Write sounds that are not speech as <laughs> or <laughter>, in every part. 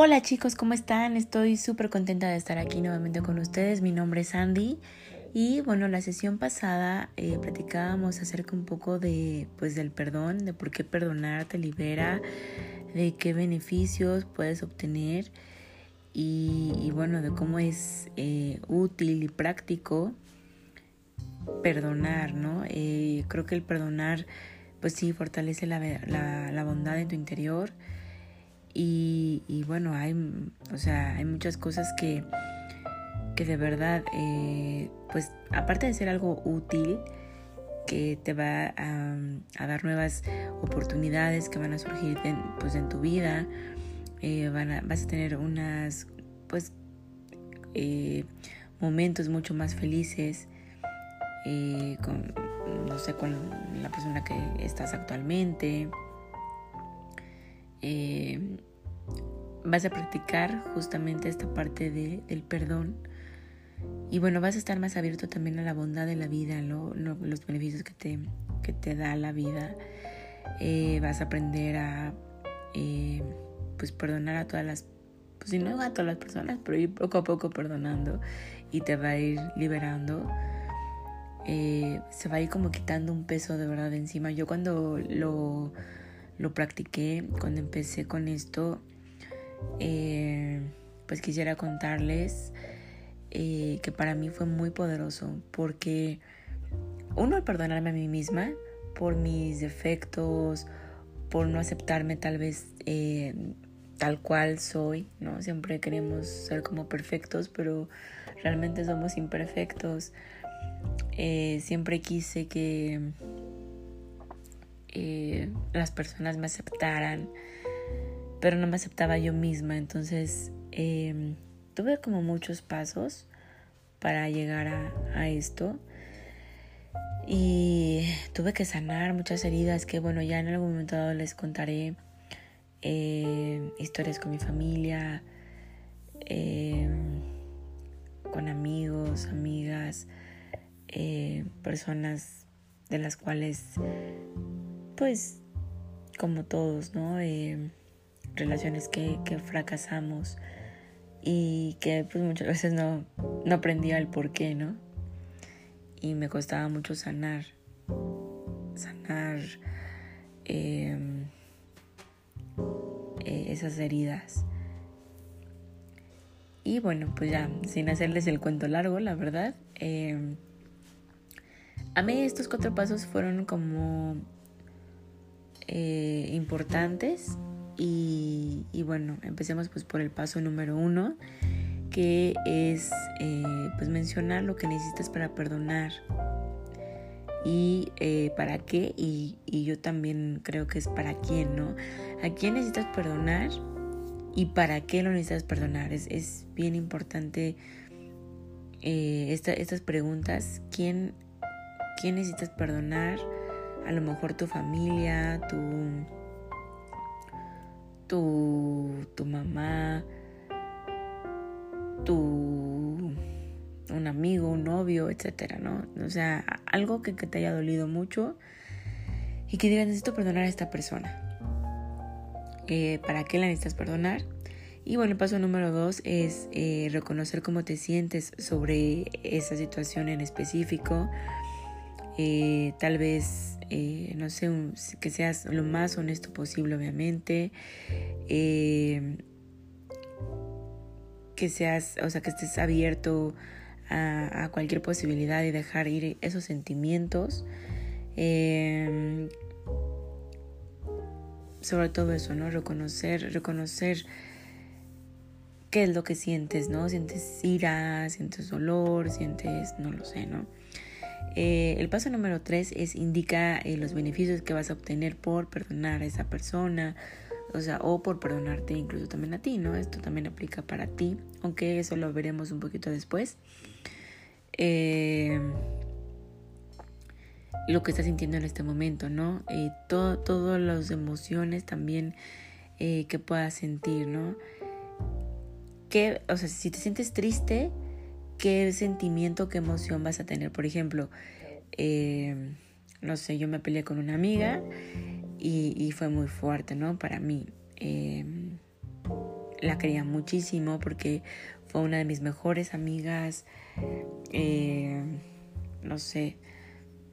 Hola chicos, ¿cómo están? Estoy súper contenta de estar aquí nuevamente con ustedes. Mi nombre es Andy y bueno, la sesión pasada eh, platicábamos acerca un poco de pues del perdón, de por qué perdonar te libera, de qué beneficios puedes obtener y, bueno, de cómo es eh, útil y práctico perdonar, ¿no? Eh, creo que el perdonar pues sí fortalece la, la, la bondad en tu interior y, bueno, hay, o sea, hay muchas cosas que, que de verdad, eh, pues aparte de ser algo útil, que te va a, dar nuevas oportunidades que van a surgir en, pues, en tu vida, eh, van vas a tener unas, pues, eh, momentos mucho más felices con, no sé, con la persona que estás actualmente. Eh, vas a practicar justamente esta parte de, del perdón. Y bueno, vas a estar más abierto también a la bondad de la vida, los beneficios que te, que te da la vida. Eh, vas a aprender a eh, pues perdonar a todas las, pues si no a todas las personas, pero ir poco a poco perdonando y te va a ir liberando. Eh, se va a ir como quitando un peso de verdad encima. Yo cuando lo, lo practiqué, cuando empecé con esto, eh, pues quisiera contarles eh, que para mí fue muy poderoso porque uno al perdonarme a mí misma por mis defectos, por no aceptarme tal vez eh, tal cual soy, ¿no? Siempre queremos ser como perfectos, pero realmente somos imperfectos. siempre quise que las personas me aceptaran, pero no me aceptaba yo misma. Entonces em, tuve como muchos pasos para llegar a, esto. Y tuve que sanar muchas heridas que bueno, ya en algún momento dado les contaré em, historias con mi familia, em, con amigos, amigas, personas de las cuales pues como todos, ¿no? Relaciones que, fracasamos y que pues muchas veces no, no aprendía el por qué, ¿no? Y me costaba mucho sanar, sanar em, eh, esas heridas. Y bueno, pues ya, sin hacerles el cuento largo, la verdad, eh, a mí estos cuatro pasos fueron como eh, importantes y, bueno, empecemos pues por el paso número uno, que es eh, pues mencionar lo que necesitas para perdonar y eh, para qué y, yo también creo que es para quién, ¿no? ¿A quién necesitas perdonar y para qué lo necesitas perdonar? Es, bien importante eh, estas preguntas. ¿Quién, ¿Quién necesitas perdonar? A lo mejor tu familia, tu tu, tu mamá, tu un amigo, un novio, etcétera, ¿no? O sea, algo que, te haya dolido mucho y que digas, necesito perdonar a esta persona. Eh, ¿Para qué la necesitas perdonar? Y bueno, el paso número dos es eh, reconocer cómo te sientes sobre esa situación en específico. Eh, tal vez eh, no sé, que seas lo más honesto posible, obviamente. Eh, que seas, o sea, que estés abierto a, cualquier posibilidad y dejar ir esos sentimientos. Eh, sobre todo eso, ¿no? Reconocer, reconocer qué es lo que sientes, ¿no? Sientes ira, sientes dolor, sientes, no lo sé, ¿no? Eh, el paso número tres es indica eh, los beneficios que vas a obtener por perdonar a esa persona, o sea, o por perdonarte incluso también a ti, ¿no? Esto también aplica para ti, aunque eso lo veremos un poquito después. Eh, lo que estás sintiendo en este momento, ¿no? todas las emociones también que puedas sentir, ¿no? Que, o sea, si te sientes triste, qué sentimiento, qué emoción vas a tener. Por ejemplo, eh, no sé, yo me peleé con una amiga y, fue muy fuerte, ¿no? Para mí. Eh, la quería muchísimo porque fue una de mis mejores amigas. Eh, no sé,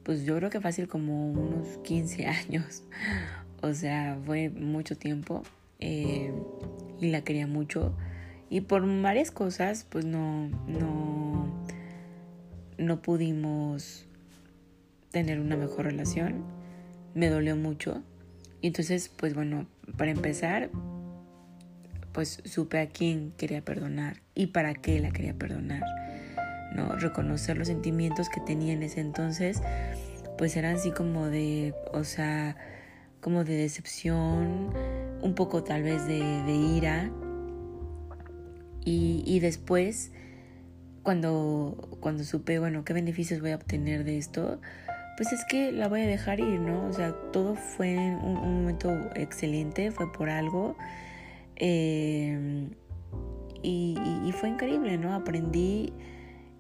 pues yo creo que fácil como unos 15 <laughs> años. O sea, fue mucho tiempo eh, y la quería mucho. Y por varias cosas, pues no, no, no pudimos tener una mejor relación. Me dolió mucho. Y entonces, pues bueno, para empezar, pues supe a quién quería perdonar y para qué la quería perdonar. ¿no? Reconocer los sentimientos que tenía en ese entonces, pues eran así como de, o sea, como de decepción, un poco tal vez de, ira. Y, y, después, cuando, cuando supe, bueno, qué beneficios voy a obtener de esto, pues es que la voy a dejar ir, ¿no? O sea, todo fue un, momento excelente, fue por algo. Eh, y, fue increíble, ¿no? Aprendí,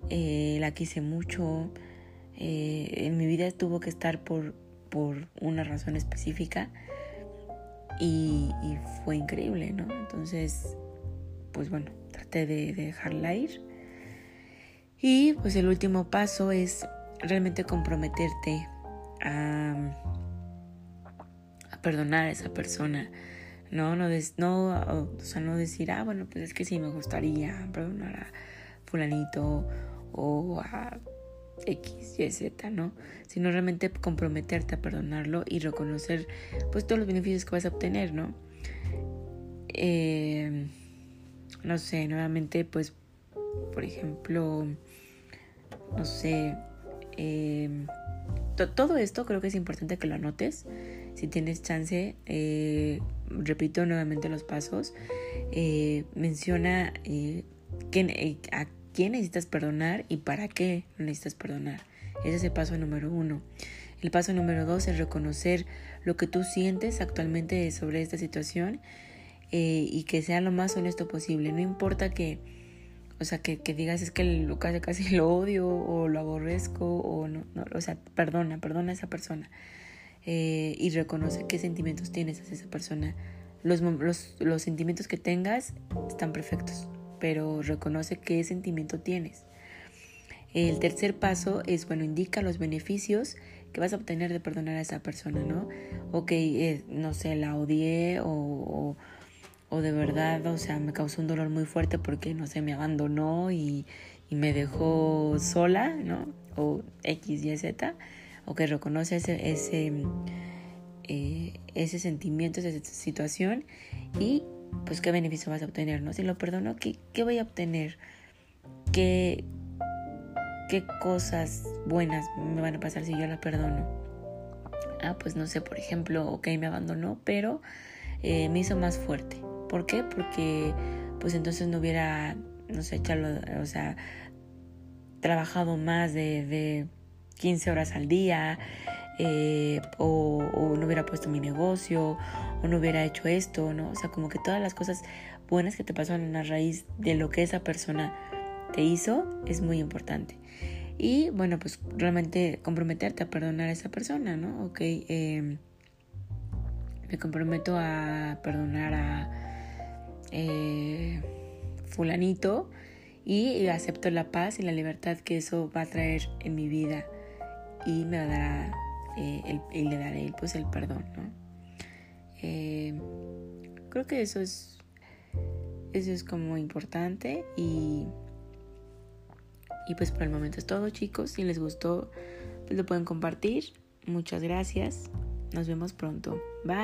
eh, la quise mucho. Eh, en mi vida tuvo que estar por, por una razón específica. Y, fue increíble, ¿no? Entonces, pues bueno, traté de dejarla ir. Y pues el último paso es realmente comprometerte a, perdonar a esa persona. No, no, no, o sea, no decir, ah, bueno, pues es que sí me gustaría perdonar a fulanito o a X, Y, Z, ¿no? Sino realmente comprometerte a perdonarlo y reconocer pues todos los beneficios que vas a obtener, ¿no? Eh, no sé, nuevamente pues, por ejemplo, no sé, eh, todo esto creo que es importante que lo anotes. Si tienes chance, eh, repito nuevamente los pasos. Eh, menciona eh, a quién necesitas perdonar y para qué necesitas perdonar. Ese es el paso número uno. El paso número dos es reconocer lo que tú sientes actualmente sobre esta situación y que sea lo más honesto posible. No importa que o sea, que, que digas es que lo casi, casi <laughs> lo odio o lo aborrezco o no, no o sea, perdona, perdona a esa persona. Eh, y reconoce qué sentimientos tienes hacia esa persona. Los, los, los sentimientos que tengas están perfectos, pero reconoce qué sentimiento tienes. El tercer paso es, bueno, indica los beneficios que vas a obtener de perdonar a esa persona, ¿no? Ok, eh, no sé, la odié o o de verdad, o sea, me causó un dolor muy fuerte porque, no sé, me abandonó y, me dejó sola, ¿no? O X, Y, Z, o que reconoce ese, ese, eh, ese sentimiento, esa situación y pues qué beneficio vas a obtener, ¿no? Si lo perdono, ¿qué, qué voy a obtener? ¿Qué, ¿Qué cosas buenas me van a pasar si yo la perdono? Ah, pues no sé, por ejemplo, ok, me abandonó, pero eh, me hizo más fuerte, ¿Por qué? Porque pues entonces no hubiera, no sé, echarlo, o sea, trabajado más de, de 15 horas al día, eh, o, no hubiera puesto mi negocio, o no hubiera hecho esto, ¿no? O sea, como que todas las cosas buenas que te pasaron a raíz de lo que esa persona te hizo es muy importante. Y bueno, pues realmente comprometerte a perdonar a esa persona, ¿no? Ok, eh, me comprometo a perdonar a eh, fulanito y acepto la paz y la libertad que eso va a traer en mi vida y me dará eh, y le daré pues el perdón ¿no? Eh, creo que eso es eso es como importante y y pues por el momento es todo chicos. Si les gustó pues lo pueden compartir. Muchas gracias. Nos vemos pronto. Bye